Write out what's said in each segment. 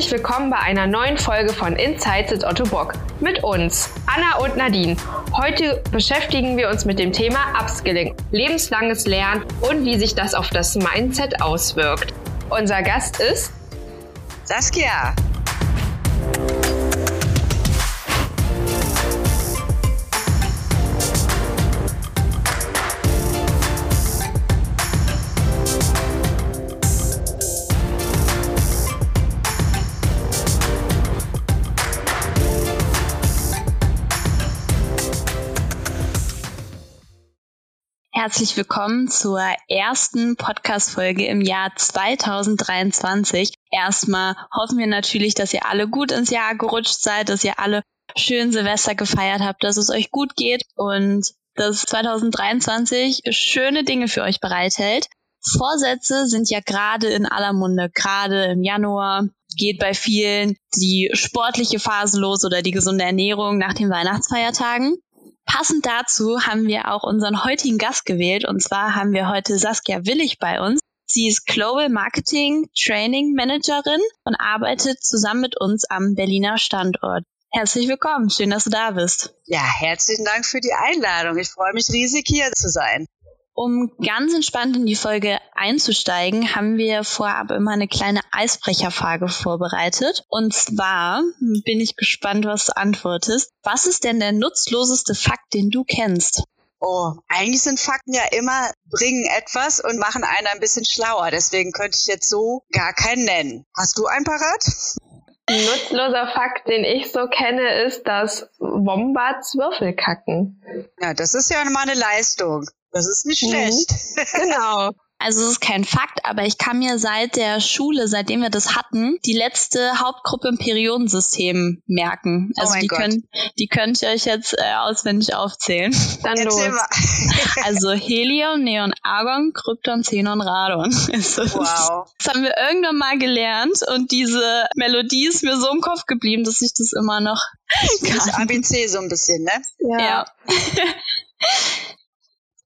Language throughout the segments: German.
Herzlich willkommen bei einer neuen Folge von Insights at Otto Bock. Mit uns, Anna und Nadine. Heute beschäftigen wir uns mit dem Thema Upskilling, lebenslanges Lernen und wie sich das auf das Mindset auswirkt. Unser Gast ist Saskia. Herzlich willkommen zur ersten Podcast-Folge im Jahr 2023. Erstmal hoffen wir natürlich, dass ihr alle gut ins Jahr gerutscht seid, dass ihr alle schön Silvester gefeiert habt, dass es euch gut geht und dass 2023 schöne Dinge für euch bereithält. Vorsätze sind ja gerade in aller Munde, gerade im Januar geht bei vielen die sportliche Phase los oder die gesunde Ernährung nach den Weihnachtsfeiertagen. Passend dazu haben wir auch unseren heutigen Gast gewählt und zwar haben wir heute Saskia Willig bei uns. Sie ist Global Marketing Training Managerin und arbeitet zusammen mit uns am Berliner Standort. Herzlich willkommen, schön, dass du da bist. Ja, herzlichen Dank für die Einladung. Ich freue mich riesig hier zu sein. Um ganz entspannt in die Folge einzusteigen, haben wir vorab immer eine kleine Eisbrecherfrage vorbereitet. Und zwar bin ich gespannt, was du antwortest. Was ist denn der nutzloseste Fakt, den du kennst? Oh, eigentlich sind Fakten ja immer, bringen etwas und machen einen ein bisschen schlauer. Deswegen könnte ich jetzt so gar keinen nennen. Hast du einen parat? Ein nutzloser Fakt, den ich so kenne, ist, dass Wombats Würfel kacken. Ja, das ist ja mal eine Leistung. Das ist nicht mhm. schlecht. Mhm. Genau. Also es ist kein Fakt, aber ich kann mir seit der Schule, seitdem wir das hatten, die letzte Hauptgruppe im Periodensystem merken. Oh also oh die, könnt, die könnt ihr euch jetzt äh, auswendig aufzählen. Dann Erzähl los. also Helium, Neon, Argon, Krypton, Xenon, Radon. wow. Das haben wir irgendwann mal gelernt und diese Melodie ist mir so im Kopf geblieben, dass ich das immer noch kann. ABC so ein bisschen, ne? Ja. ja.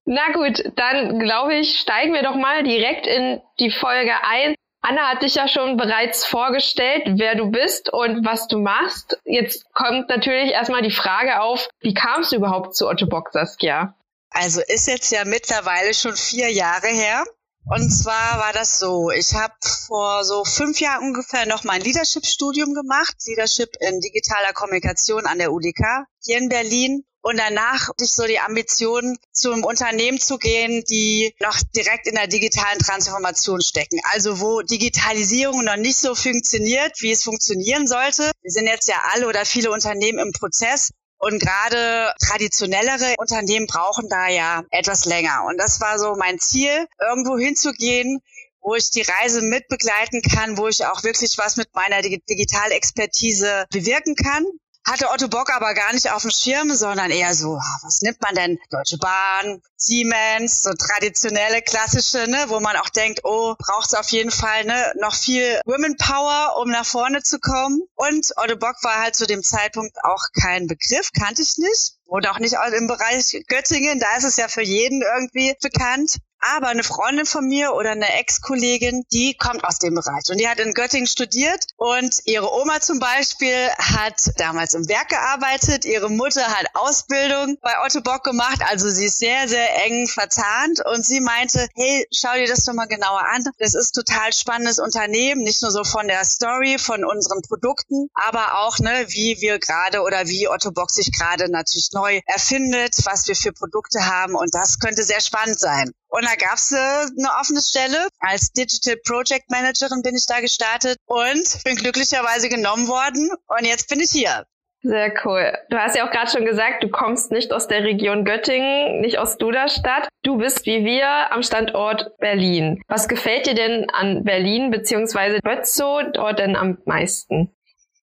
Na gut, dann glaube ich, steigen wir doch mal direkt in die Folge ein. Anna hat dich ja schon bereits vorgestellt, wer du bist und was du machst. Jetzt kommt natürlich erstmal die Frage auf, wie kamst du überhaupt zu Otto Bock, Saskia? Also ist jetzt ja mittlerweile schon vier Jahre her. Und zwar war das so, ich habe vor so fünf Jahren ungefähr noch mein Leadership-Studium gemacht, Leadership in digitaler Kommunikation an der UDK hier in Berlin. Und danach hatte so die Ambition, zu einem Unternehmen zu gehen, die noch direkt in der digitalen Transformation stecken. Also wo Digitalisierung noch nicht so funktioniert, wie es funktionieren sollte. Wir sind jetzt ja alle oder viele Unternehmen im Prozess. Und gerade traditionellere Unternehmen brauchen da ja etwas länger. Und das war so mein Ziel, irgendwo hinzugehen, wo ich die Reise mitbegleiten kann, wo ich auch wirklich was mit meiner Digitalexpertise bewirken kann hatte Otto Bock aber gar nicht auf dem Schirm, sondern eher so, ah, was nimmt man denn? Deutsche Bahn, Siemens, so traditionelle, klassische, ne, wo man auch denkt, oh, braucht es auf jeden Fall ne, noch viel Women Power, um nach vorne zu kommen. Und Otto Bock war halt zu dem Zeitpunkt auch kein Begriff, kannte ich nicht. Und auch nicht im Bereich Göttingen, da ist es ja für jeden irgendwie bekannt. Aber eine Freundin von mir oder eine Ex-Kollegin, die kommt aus dem Bereich. Und die hat in Göttingen studiert. Und ihre Oma zum Beispiel hat damals im Werk gearbeitet, ihre Mutter hat Ausbildung bei Otto Bock gemacht, also sie ist sehr, sehr eng verzahnt und sie meinte, hey, schau dir das doch mal genauer an. Das ist total spannendes Unternehmen, nicht nur so von der Story, von unseren Produkten, aber auch, ne, wie wir gerade oder wie Otto Bock sich gerade natürlich neu erfindet, was wir für Produkte haben. Und das könnte sehr spannend sein. Und da gab's äh, eine offene Stelle. Als Digital Project Managerin bin ich da gestartet und bin glücklicherweise genommen worden. Und jetzt bin ich hier. Sehr cool. Du hast ja auch gerade schon gesagt, du kommst nicht aus der Region Göttingen, nicht aus Duderstadt. Du bist wie wir am Standort Berlin. Was gefällt dir denn an Berlin bzw. Bötzow dort denn am meisten?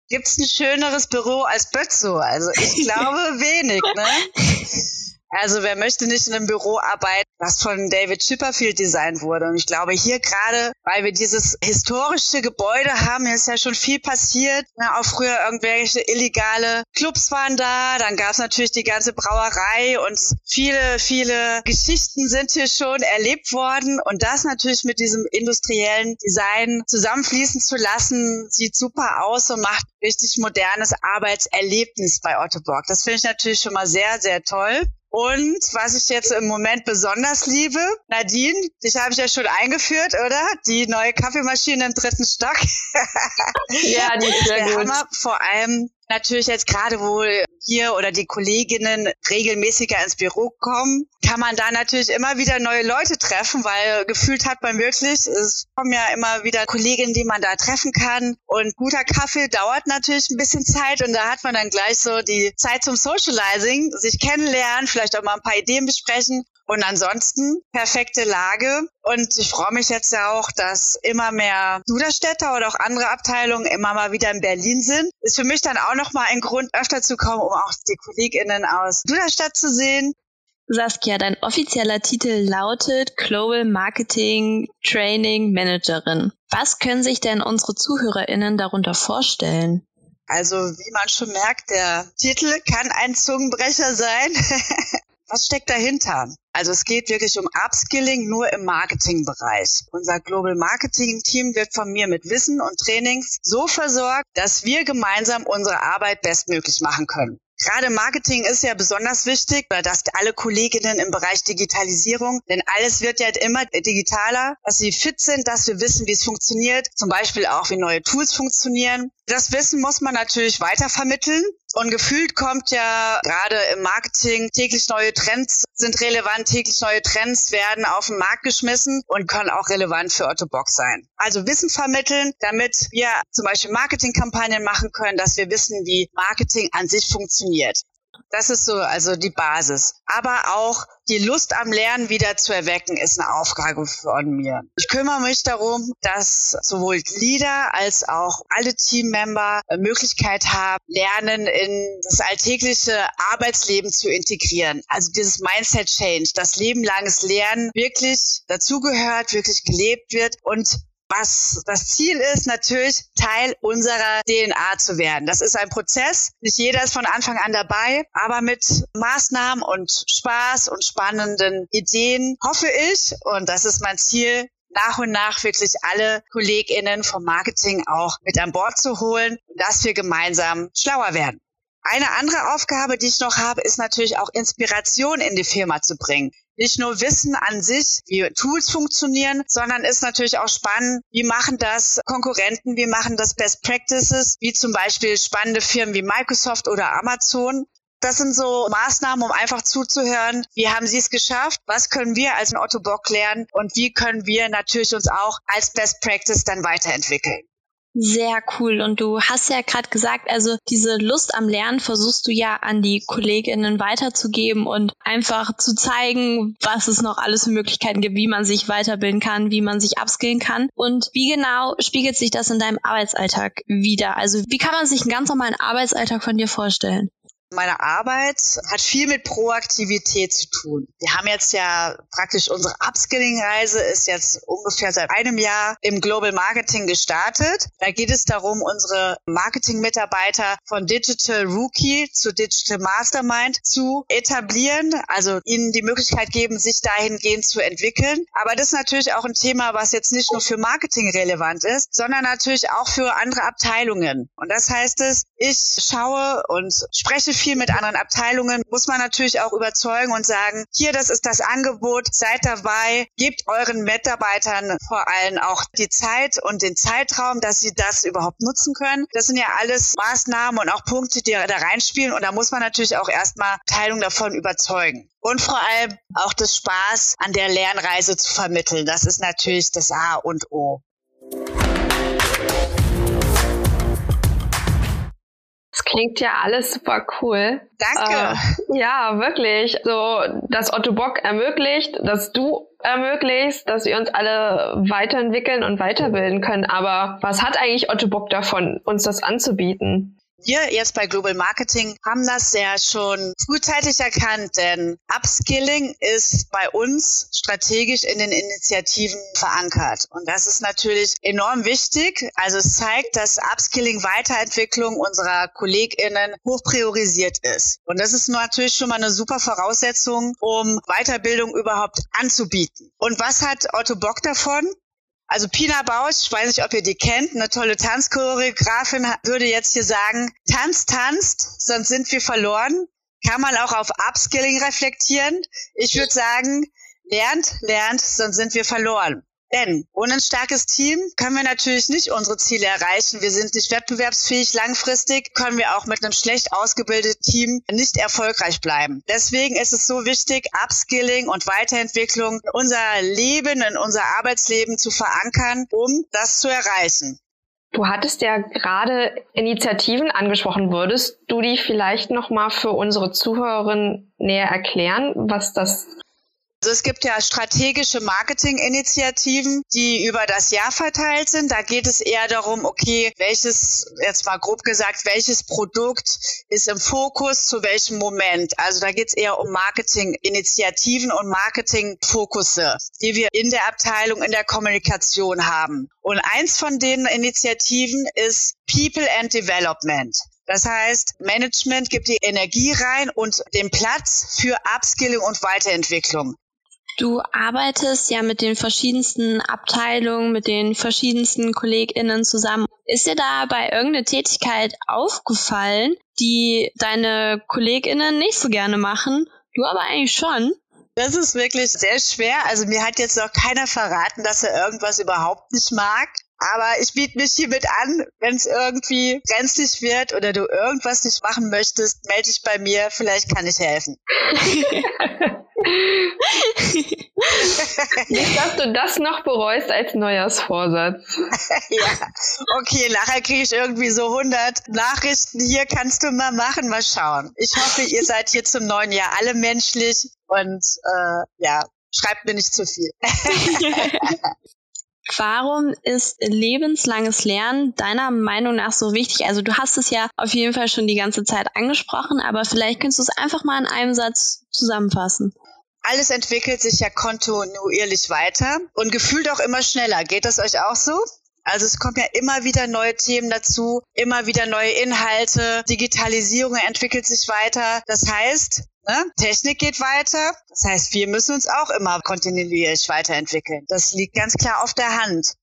Gibt's ein schöneres Büro als Bötzow? Also ich glaube wenig, ne? Also wer möchte nicht in einem Büro arbeiten, was von David Chipperfield designt wurde? Und ich glaube hier gerade, weil wir dieses historische Gebäude haben, hier ist ja schon viel passiert. Ja, auch früher irgendwelche illegale Clubs waren da, dann gab es natürlich die ganze Brauerei und viele, viele Geschichten sind hier schon erlebt worden. Und das natürlich mit diesem industriellen Design zusammenfließen zu lassen, sieht super aus und macht richtig modernes Arbeitserlebnis bei Otto Bock. Das finde ich natürlich schon mal sehr, sehr toll. Und was ich jetzt im Moment besonders liebe, Nadine, dich habe ich ja schon eingeführt, oder? Die neue Kaffeemaschine im dritten Stock. ja, die ist sehr gut. Hammer. Vor allem natürlich jetzt gerade, wo hier oder die Kolleginnen regelmäßiger ins Büro kommen, kann man da natürlich immer wieder neue Leute treffen, weil gefühlt hat man wirklich, es kommen ja immer wieder Kolleginnen, die man da treffen kann. Und guter Kaffee dauert natürlich ein bisschen Zeit und da hat man dann gleich so die Zeit zum Socializing, sich kennenlernen, vielleicht auch mal ein paar Ideen besprechen. Und ansonsten perfekte Lage. Und ich freue mich jetzt ja auch, dass immer mehr Duderstädter oder auch andere Abteilungen immer mal wieder in Berlin sind. Ist für mich dann auch nochmal ein Grund, öfter zu kommen, um auch die KollegInnen aus Duderstadt zu sehen. Saskia, dein offizieller Titel lautet Global Marketing Training Managerin. Was können sich denn unsere ZuhörerInnen darunter vorstellen? Also, wie man schon merkt, der Titel kann ein Zungenbrecher sein. Was steckt dahinter? Also es geht wirklich um Upskilling nur im Marketingbereich. Unser Global Marketing Team wird von mir mit Wissen und Trainings so versorgt, dass wir gemeinsam unsere Arbeit bestmöglich machen können. Gerade Marketing ist ja besonders wichtig, dass alle Kolleginnen im Bereich Digitalisierung, denn alles wird ja immer digitaler, dass sie fit sind, dass wir wissen, wie es funktioniert, zum Beispiel auch, wie neue Tools funktionieren. Das Wissen muss man natürlich weiter vermitteln. Und gefühlt kommt ja gerade im Marketing täglich neue Trends sind relevant, täglich neue Trends werden auf den Markt geschmissen und können auch relevant für Otto Box sein. Also Wissen vermitteln, damit wir zum Beispiel Marketingkampagnen machen können, dass wir wissen, wie Marketing an sich funktioniert. Das ist so also die Basis. Aber auch die Lust am Lernen wieder zu erwecken, ist eine Aufgabe von mir. Ich kümmere mich darum, dass sowohl Leader als auch alle Teammember Möglichkeit haben, Lernen in das alltägliche Arbeitsleben zu integrieren. Also dieses Mindset Change, das lebenlanges Lernen wirklich dazugehört, wirklich gelebt wird und was das Ziel ist, natürlich Teil unserer DNA zu werden. Das ist ein Prozess. Nicht jeder ist von Anfang an dabei, aber mit Maßnahmen und Spaß und spannenden Ideen hoffe ich, und das ist mein Ziel, nach und nach wirklich alle KollegInnen vom Marketing auch mit an Bord zu holen, dass wir gemeinsam schlauer werden. Eine andere Aufgabe, die ich noch habe, ist natürlich auch Inspiration in die Firma zu bringen nicht nur Wissen an sich, wie Tools funktionieren, sondern ist natürlich auch spannend, wie machen das Konkurrenten, wie machen das Best Practices, wie zum Beispiel spannende Firmen wie Microsoft oder Amazon. Das sind so Maßnahmen, um einfach zuzuhören, wie haben Sie es geschafft, was können wir als Otto Bock lernen und wie können wir natürlich uns auch als Best Practice dann weiterentwickeln. Sehr cool. Und du hast ja gerade gesagt, also diese Lust am Lernen versuchst du ja an die Kolleginnen weiterzugeben und einfach zu zeigen, was es noch alles für Möglichkeiten gibt, wie man sich weiterbilden kann, wie man sich upskillen kann. Und wie genau spiegelt sich das in deinem Arbeitsalltag wieder? Also wie kann man sich einen ganz normalen Arbeitsalltag von dir vorstellen? Meine Arbeit hat viel mit Proaktivität zu tun. Wir haben jetzt ja praktisch unsere Upskilling-Reise ist jetzt ungefähr seit einem Jahr im Global Marketing gestartet. Da geht es darum, unsere Marketing-Mitarbeiter von Digital Rookie zu Digital Mastermind zu etablieren, also ihnen die Möglichkeit geben, sich dahingehend zu entwickeln. Aber das ist natürlich auch ein Thema, was jetzt nicht nur für Marketing relevant ist, sondern natürlich auch für andere Abteilungen. Und das heißt es, ich schaue und spreche viel mit anderen Abteilungen, muss man natürlich auch überzeugen und sagen, hier, das ist das Angebot, seid dabei, gebt euren Mitarbeitern vor allem auch die Zeit und den Zeitraum, dass sie das überhaupt nutzen können. Das sind ja alles Maßnahmen und auch Punkte, die da reinspielen und da muss man natürlich auch erstmal Teilung davon überzeugen. Und vor allem auch das Spaß an der Lernreise zu vermitteln. Das ist natürlich das A und O. klingt ja alles super cool. Danke. Äh, ja, wirklich. So, dass Otto Bock ermöglicht, dass du ermöglichst, dass wir uns alle weiterentwickeln und weiterbilden können. Aber was hat eigentlich Otto Bock davon, uns das anzubieten? Wir jetzt bei Global Marketing haben das ja schon frühzeitig erkannt, denn Upskilling ist bei uns strategisch in den Initiativen verankert. Und das ist natürlich enorm wichtig. Also es zeigt, dass Upskilling Weiterentwicklung unserer KollegInnen hoch priorisiert ist. Und das ist natürlich schon mal eine super Voraussetzung, um Weiterbildung überhaupt anzubieten. Und was hat Otto Bock davon? Also Pina Bausch, ich weiß nicht, ob ihr die kennt, eine tolle Tanzchoreografin würde jetzt hier sagen, Tanz, tanzt, sonst sind wir verloren. Kann man auch auf Upskilling reflektieren. Ich würde sagen, lernt, lernt, sonst sind wir verloren. Denn ohne ein starkes Team können wir natürlich nicht unsere Ziele erreichen. Wir sind nicht wettbewerbsfähig. Langfristig können wir auch mit einem schlecht ausgebildeten Team nicht erfolgreich bleiben. Deswegen ist es so wichtig, Upskilling und Weiterentwicklung in unser Leben, in unser Arbeitsleben zu verankern, um das zu erreichen. Du hattest ja gerade Initiativen angesprochen. Würdest du die vielleicht noch mal für unsere Zuhörerinnen näher erklären, was das also es gibt ja strategische Marketinginitiativen, die über das Jahr verteilt sind. Da geht es eher darum, okay, welches, jetzt mal grob gesagt, welches Produkt ist im Fokus zu welchem Moment. Also da geht es eher um Marketinginitiativen und Marketingfokusse, die wir in der Abteilung, in der Kommunikation haben. Und eins von den Initiativen ist People and Development. Das heißt, Management gibt die Energie rein und den Platz für Upskilling und Weiterentwicklung. Du arbeitest ja mit den verschiedensten Abteilungen, mit den verschiedensten KollegInnen zusammen. Ist dir da bei irgendeine Tätigkeit aufgefallen, die deine KollegInnen nicht so gerne machen, du aber eigentlich schon? Das ist wirklich sehr schwer. Also mir hat jetzt noch keiner verraten, dass er irgendwas überhaupt nicht mag. Aber ich biete mich hiermit an, wenn es irgendwie brenzlig wird oder du irgendwas nicht machen möchtest, melde dich bei mir, vielleicht kann ich helfen. Nicht, dass du das noch bereust als Neujahrsvorsatz. ja, okay, nachher kriege ich irgendwie so 100 Nachrichten. Hier kannst du mal machen, mal schauen. Ich hoffe, ihr seid hier zum neuen Jahr alle menschlich und äh, ja, schreibt mir nicht zu viel. Warum ist lebenslanges Lernen deiner Meinung nach so wichtig? Also du hast es ja auf jeden Fall schon die ganze Zeit angesprochen, aber vielleicht könntest du es einfach mal in einem Satz zusammenfassen. Alles entwickelt sich ja kontinuierlich weiter und gefühlt auch immer schneller. Geht das euch auch so? Also es kommen ja immer wieder neue Themen dazu, immer wieder neue Inhalte, Digitalisierung entwickelt sich weiter. Das heißt, ne, Technik geht weiter. Das heißt, wir müssen uns auch immer kontinuierlich weiterentwickeln. Das liegt ganz klar auf der Hand.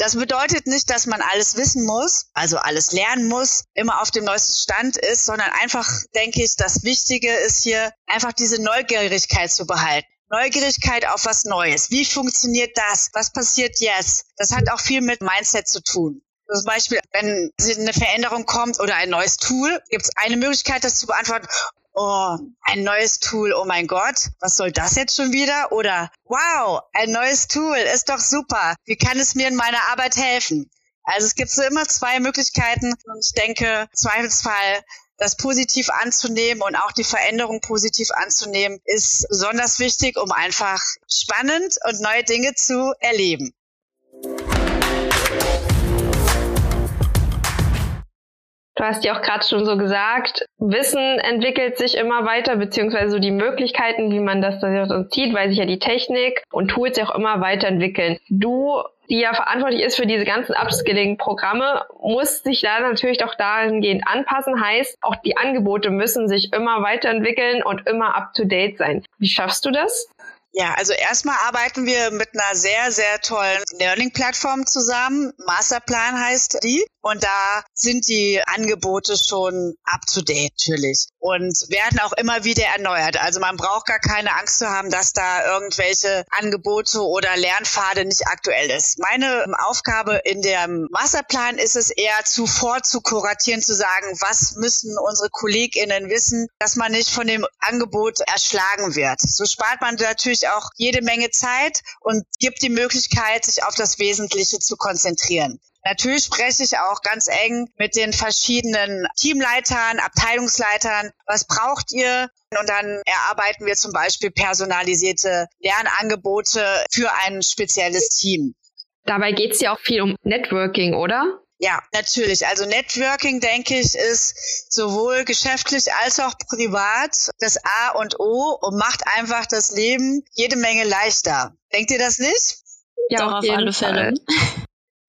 Das bedeutet nicht, dass man alles wissen muss, also alles lernen muss, immer auf dem neuesten Stand ist, sondern einfach, denke ich, das Wichtige ist hier einfach diese Neugierigkeit zu behalten. Neugierigkeit auf was Neues. Wie funktioniert das? Was passiert jetzt? Das hat auch viel mit Mindset zu tun. Zum Beispiel, wenn eine Veränderung kommt oder ein neues Tool, gibt es eine Möglichkeit, das zu beantworten oh, ein neues Tool, oh mein Gott, was soll das jetzt schon wieder? Oder wow, ein neues Tool, ist doch super. Wie kann es mir in meiner Arbeit helfen? Also es gibt so immer zwei Möglichkeiten und ich denke, Zweifelsfall das positiv anzunehmen und auch die Veränderung positiv anzunehmen, ist besonders wichtig, um einfach spannend und neue Dinge zu erleben. Du hast ja auch gerade schon so gesagt, Wissen entwickelt sich immer weiter, beziehungsweise so die Möglichkeiten, wie man das dann zieht, weil sich ja die Technik und Tools ja auch immer weiterentwickeln. Du, die ja verantwortlich ist für diese ganzen Upskilling-Programme, musst sich da natürlich doch dahingehend anpassen. Heißt, auch die Angebote müssen sich immer weiterentwickeln und immer up-to-date sein. Wie schaffst du das? Ja, also erstmal arbeiten wir mit einer sehr, sehr tollen Learning-Plattform zusammen. Masterplan heißt die. Und da sind die Angebote schon up to date natürlich und werden auch immer wieder erneuert. Also man braucht gar keine Angst zu haben, dass da irgendwelche Angebote oder Lernpfade nicht aktuell ist. Meine Aufgabe in dem Masterplan ist es eher zuvor zu kuratieren, zu sagen, was müssen unsere KollegInnen wissen, dass man nicht von dem Angebot erschlagen wird. So spart man natürlich auch jede Menge Zeit und gibt die Möglichkeit, sich auf das Wesentliche zu konzentrieren. Natürlich spreche ich auch ganz eng mit den verschiedenen Teamleitern, Abteilungsleitern. Was braucht ihr? Und dann erarbeiten wir zum Beispiel personalisierte Lernangebote für ein spezielles Team. Dabei geht es ja auch viel um Networking, oder? Ja, natürlich. Also Networking, denke ich, ist sowohl geschäftlich als auch privat das A und O und macht einfach das Leben jede Menge leichter. Denkt ihr das nicht? Ja, Doch, auf, auf alle Fälle.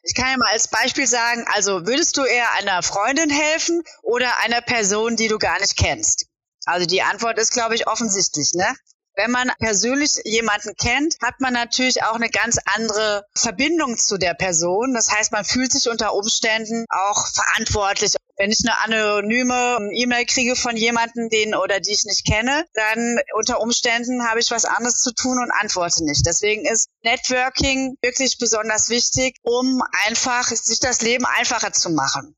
Ich kann ja mal als Beispiel sagen, also würdest du eher einer Freundin helfen oder einer Person, die du gar nicht kennst? Also die Antwort ist, glaube ich, offensichtlich, ne? Wenn man persönlich jemanden kennt, hat man natürlich auch eine ganz andere Verbindung zu der Person. Das heißt, man fühlt sich unter Umständen auch verantwortlich. Wenn ich eine anonyme E-Mail kriege von jemandem, den oder die ich nicht kenne, dann unter Umständen habe ich was anderes zu tun und antworte nicht. Deswegen ist Networking wirklich besonders wichtig, um einfach sich das Leben einfacher zu machen.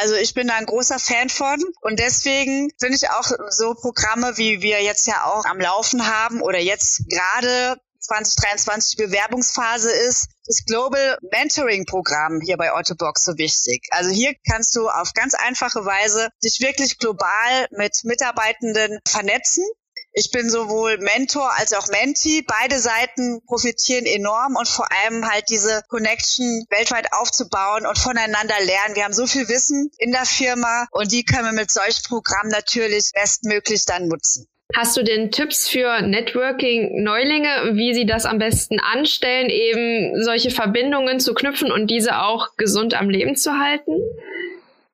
Also ich bin da ein großer Fan von und deswegen finde ich auch so Programme, wie wir jetzt ja auch am Laufen haben oder jetzt gerade 2023 die Bewerbungsphase ist, das Global Mentoring Programm hier bei Autobox so wichtig. Also hier kannst du auf ganz einfache Weise dich wirklich global mit Mitarbeitenden vernetzen ich bin sowohl Mentor als auch Mentee. Beide Seiten profitieren enorm und vor allem halt diese Connection weltweit aufzubauen und voneinander lernen. Wir haben so viel Wissen in der Firma und die können wir mit solch Programmen natürlich bestmöglich dann nutzen. Hast du denn Tipps für Networking-Neulinge, wie sie das am besten anstellen, eben solche Verbindungen zu knüpfen und diese auch gesund am Leben zu halten?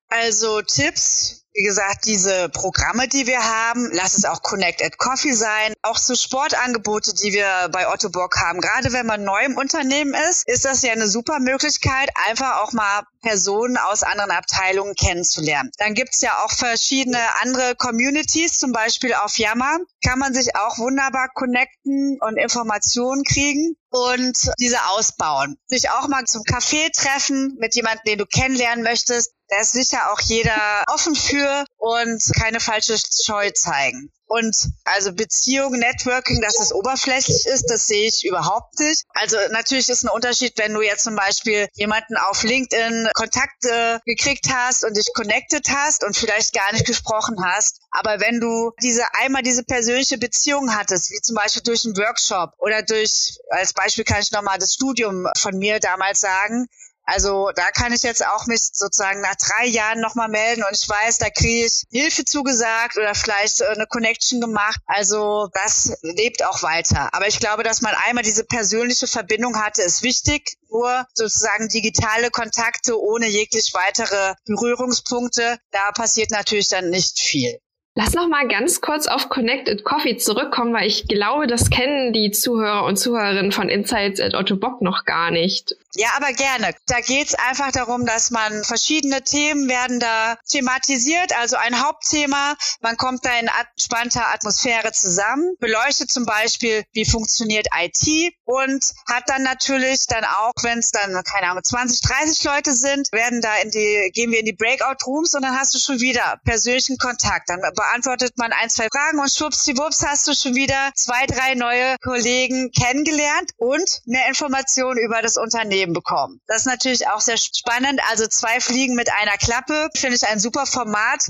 Also Tipps wie gesagt, diese Programme, die wir haben, lass es auch Connect at Coffee sein, auch so Sportangebote, die wir bei Otto Bock haben. Gerade wenn man neu im Unternehmen ist, ist das ja eine super Möglichkeit, einfach auch mal Personen aus anderen Abteilungen kennenzulernen. Dann gibt's ja auch verschiedene andere Communities, zum Beispiel auf Yammer, kann man sich auch wunderbar connecten und Informationen kriegen und diese ausbauen. Sich auch mal zum Café treffen mit jemandem, den du kennenlernen möchtest. Da ist sicher auch jeder offen für und keine falsche Scheu zeigen. Und also Beziehung, Networking, dass es oberflächlich ist, das sehe ich überhaupt nicht. Also natürlich ist ein Unterschied, wenn du jetzt zum Beispiel jemanden auf LinkedIn Kontakte gekriegt hast und dich connected hast und vielleicht gar nicht gesprochen hast. Aber wenn du diese einmal diese persönliche Beziehung hattest, wie zum Beispiel durch einen Workshop oder durch, als Beispiel kann ich nochmal das Studium von mir damals sagen, also da kann ich jetzt auch mich sozusagen nach drei Jahren nochmal melden und ich weiß, da kriege ich Hilfe zugesagt oder vielleicht eine Connection gemacht. Also das lebt auch weiter. Aber ich glaube, dass man einmal diese persönliche Verbindung hatte, ist wichtig. Nur sozusagen digitale Kontakte ohne jeglich weitere Berührungspunkte, da passiert natürlich dann nicht viel. Lass noch mal ganz kurz auf Connected Coffee zurückkommen, weil ich glaube, das kennen die Zuhörer und Zuhörerinnen von Insights at Otto Bock noch gar nicht. Ja, aber gerne. Da geht's einfach darum, dass man verschiedene Themen werden da thematisiert, also ein Hauptthema. Man kommt da in entspannter Atmosphäre zusammen, beleuchtet zum Beispiel, wie funktioniert IT und hat dann natürlich dann auch, wenn es dann, keine Ahnung, 20, 30 Leute sind, werden da in die, gehen wir in die Breakout Rooms und dann hast du schon wieder persönlichen Kontakt. Dann beantwortet man ein, zwei Fragen und schwuppsdiwupps hast du schon wieder zwei, drei neue Kollegen kennengelernt und mehr Informationen über das Unternehmen bekommen. Das ist natürlich auch sehr spannend. Also zwei Fliegen mit einer Klappe finde ich ein super Format.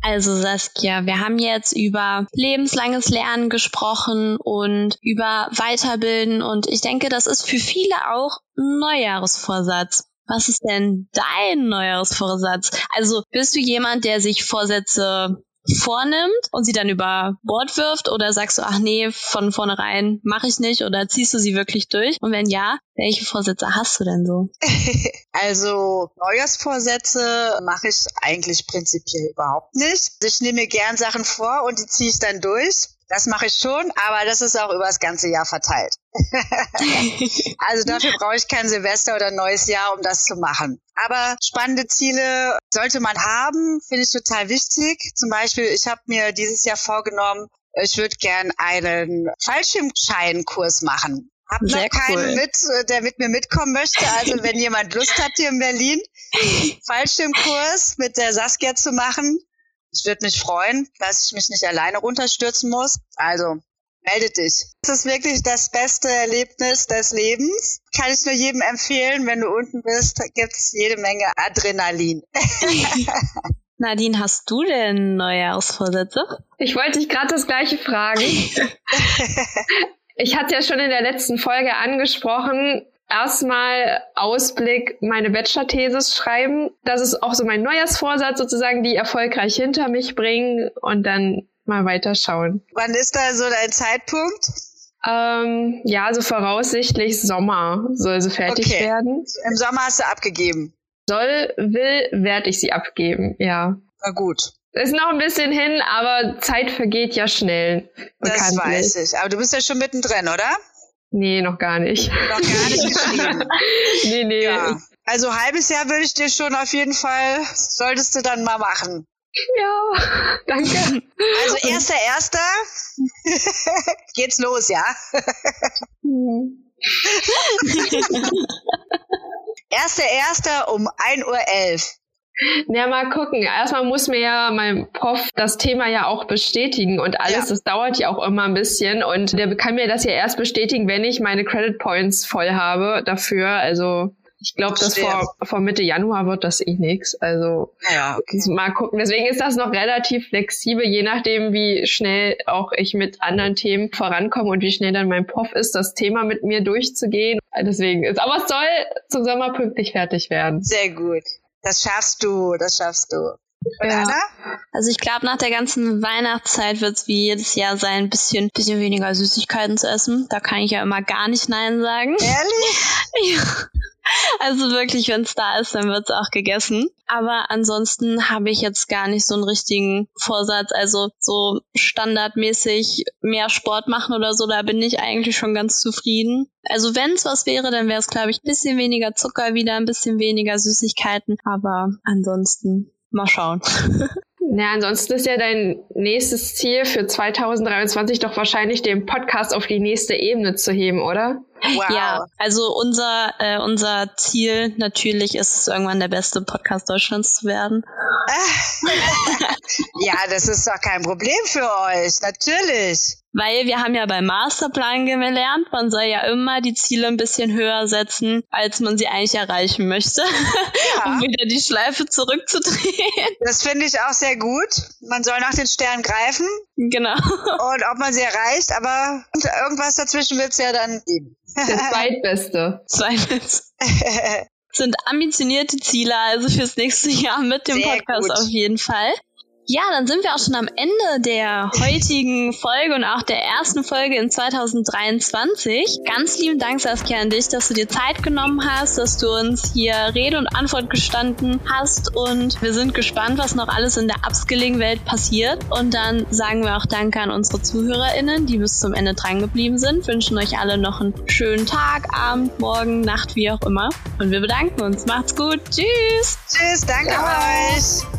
Also Saskia, wir haben jetzt über lebenslanges Lernen gesprochen und über Weiterbilden und ich denke, das ist für viele auch ein Neujahresvorsatz. Was ist denn dein Neujahrsvorsatz? Also bist du jemand, der sich Vorsätze vornimmt und sie dann über Bord wirft oder sagst du, ach nee, von vornherein mache ich nicht oder ziehst du sie wirklich durch? Und wenn ja, welche Vorsätze hast du denn so? Also Neujahrsvorsätze mache ich eigentlich prinzipiell überhaupt nicht. Ich nehme gern Sachen vor und die ziehe ich dann durch. Das mache ich schon, aber das ist auch über das ganze Jahr verteilt. also dafür brauche ich kein Silvester oder neues Jahr, um das zu machen. Aber spannende Ziele sollte man haben, finde ich total wichtig. Zum Beispiel, ich habe mir dieses Jahr vorgenommen, ich würde gern einen Fallschirmscheinkurs machen. Hab noch Sehr keinen cool. mit, der mit mir mitkommen möchte. Also wenn jemand Lust hat hier in Berlin, Fallschirmkurs mit der Saskia zu machen, ich würde mich freuen, dass ich mich nicht alleine runterstürzen muss. Also melde dich. Das ist wirklich das beste Erlebnis des Lebens. Kann ich nur jedem empfehlen. Wenn du unten bist, gibt's jede Menge Adrenalin. Nadine, hast du denn Neujahrsvorsätze? Ich wollte dich gerade das gleiche fragen. Ich hatte ja schon in der letzten Folge angesprochen, erstmal Ausblick meine Bachelor-Thesis schreiben. Das ist auch so mein Neujahrsvorsatz sozusagen, die erfolgreich hinter mich bringen und dann mal weiterschauen. Wann ist da so dein Zeitpunkt? Ähm, ja, also voraussichtlich Sommer soll sie fertig okay. werden. Im Sommer hast du abgegeben. Soll, will, werde ich sie abgeben, ja. Na gut. Ist noch ein bisschen hin, aber Zeit vergeht ja schnell. Das weiß ich. Aber du bist ja schon mittendrin, oder? Nee, noch gar nicht. Noch gar nicht geschrieben. nee, nee. Ja. Also halbes Jahr würde ich dir schon auf jeden Fall, solltest du dann mal machen. Ja, danke. Also erster, erster geht's los, ja? erster, erster um 1.11 Uhr. Ja, mal gucken. Erstmal muss mir ja mein Prof das Thema ja auch bestätigen und alles, ja. das dauert ja auch immer ein bisschen und der kann mir das ja erst bestätigen, wenn ich meine Credit Points voll habe dafür. Also ich glaube, dass vor, vor Mitte Januar wird das eh nix. Also ja, okay. mal gucken. Deswegen ist das noch relativ flexibel, je nachdem, wie schnell auch ich mit anderen Themen vorankomme und wie schnell dann mein Prof ist, das Thema mit mir durchzugehen. Deswegen ist, aber es soll zum Sommer pünktlich fertig werden. Sehr gut. Das schaffst du, das schaffst du. Und ja. Anna? Also ich glaube, nach der ganzen Weihnachtszeit wird es wie jedes Jahr sein, ein bisschen, bisschen weniger Süßigkeiten zu essen. Da kann ich ja immer gar nicht Nein sagen. Ehrlich? ja. Also wirklich, wenn es da ist, dann wird es auch gegessen. Aber ansonsten habe ich jetzt gar nicht so einen richtigen Vorsatz. Also so standardmäßig mehr Sport machen oder so, da bin ich eigentlich schon ganz zufrieden. Also wenn es was wäre, dann wäre es, glaube ich, ein bisschen weniger Zucker wieder, ein bisschen weniger Süßigkeiten. Aber ansonsten mal schauen. Ja, ansonsten ist ja dein nächstes Ziel für 2023 doch wahrscheinlich den Podcast auf die nächste Ebene zu heben, oder? Wow. Ja, also unser, äh, unser Ziel natürlich ist es, irgendwann der beste Podcast Deutschlands zu werden. ja, das ist doch kein Problem für euch, natürlich. Weil wir haben ja beim Masterplan gelernt, man soll ja immer die Ziele ein bisschen höher setzen, als man sie eigentlich erreichen möchte, ja. um wieder die Schleife zurückzudrehen. Das finde ich auch sehr gut. Man soll nach den Sternen greifen. Genau. Und ob man sie erreicht, aber irgendwas dazwischen wird es ja dann geben. Das Zweitbeste. Zweitbeste. sind ambitionierte Ziele also fürs nächste Jahr mit dem Sehr Podcast gut. auf jeden Fall. Ja, dann sind wir auch schon am Ende der heutigen Folge und auch der ersten Folge in 2023. Ganz lieben Dank, Saskia, an dich, dass du dir Zeit genommen hast, dass du uns hier Rede und Antwort gestanden hast und wir sind gespannt, was noch alles in der Upskilling-Welt passiert. Und dann sagen wir auch Danke an unsere ZuhörerInnen, die bis zum Ende dran geblieben sind, wünschen euch alle noch einen schönen Tag, Abend, Morgen, Nacht, wie auch immer. Und wir bedanken uns. Macht's gut. Tschüss. Tschüss, danke ja. euch.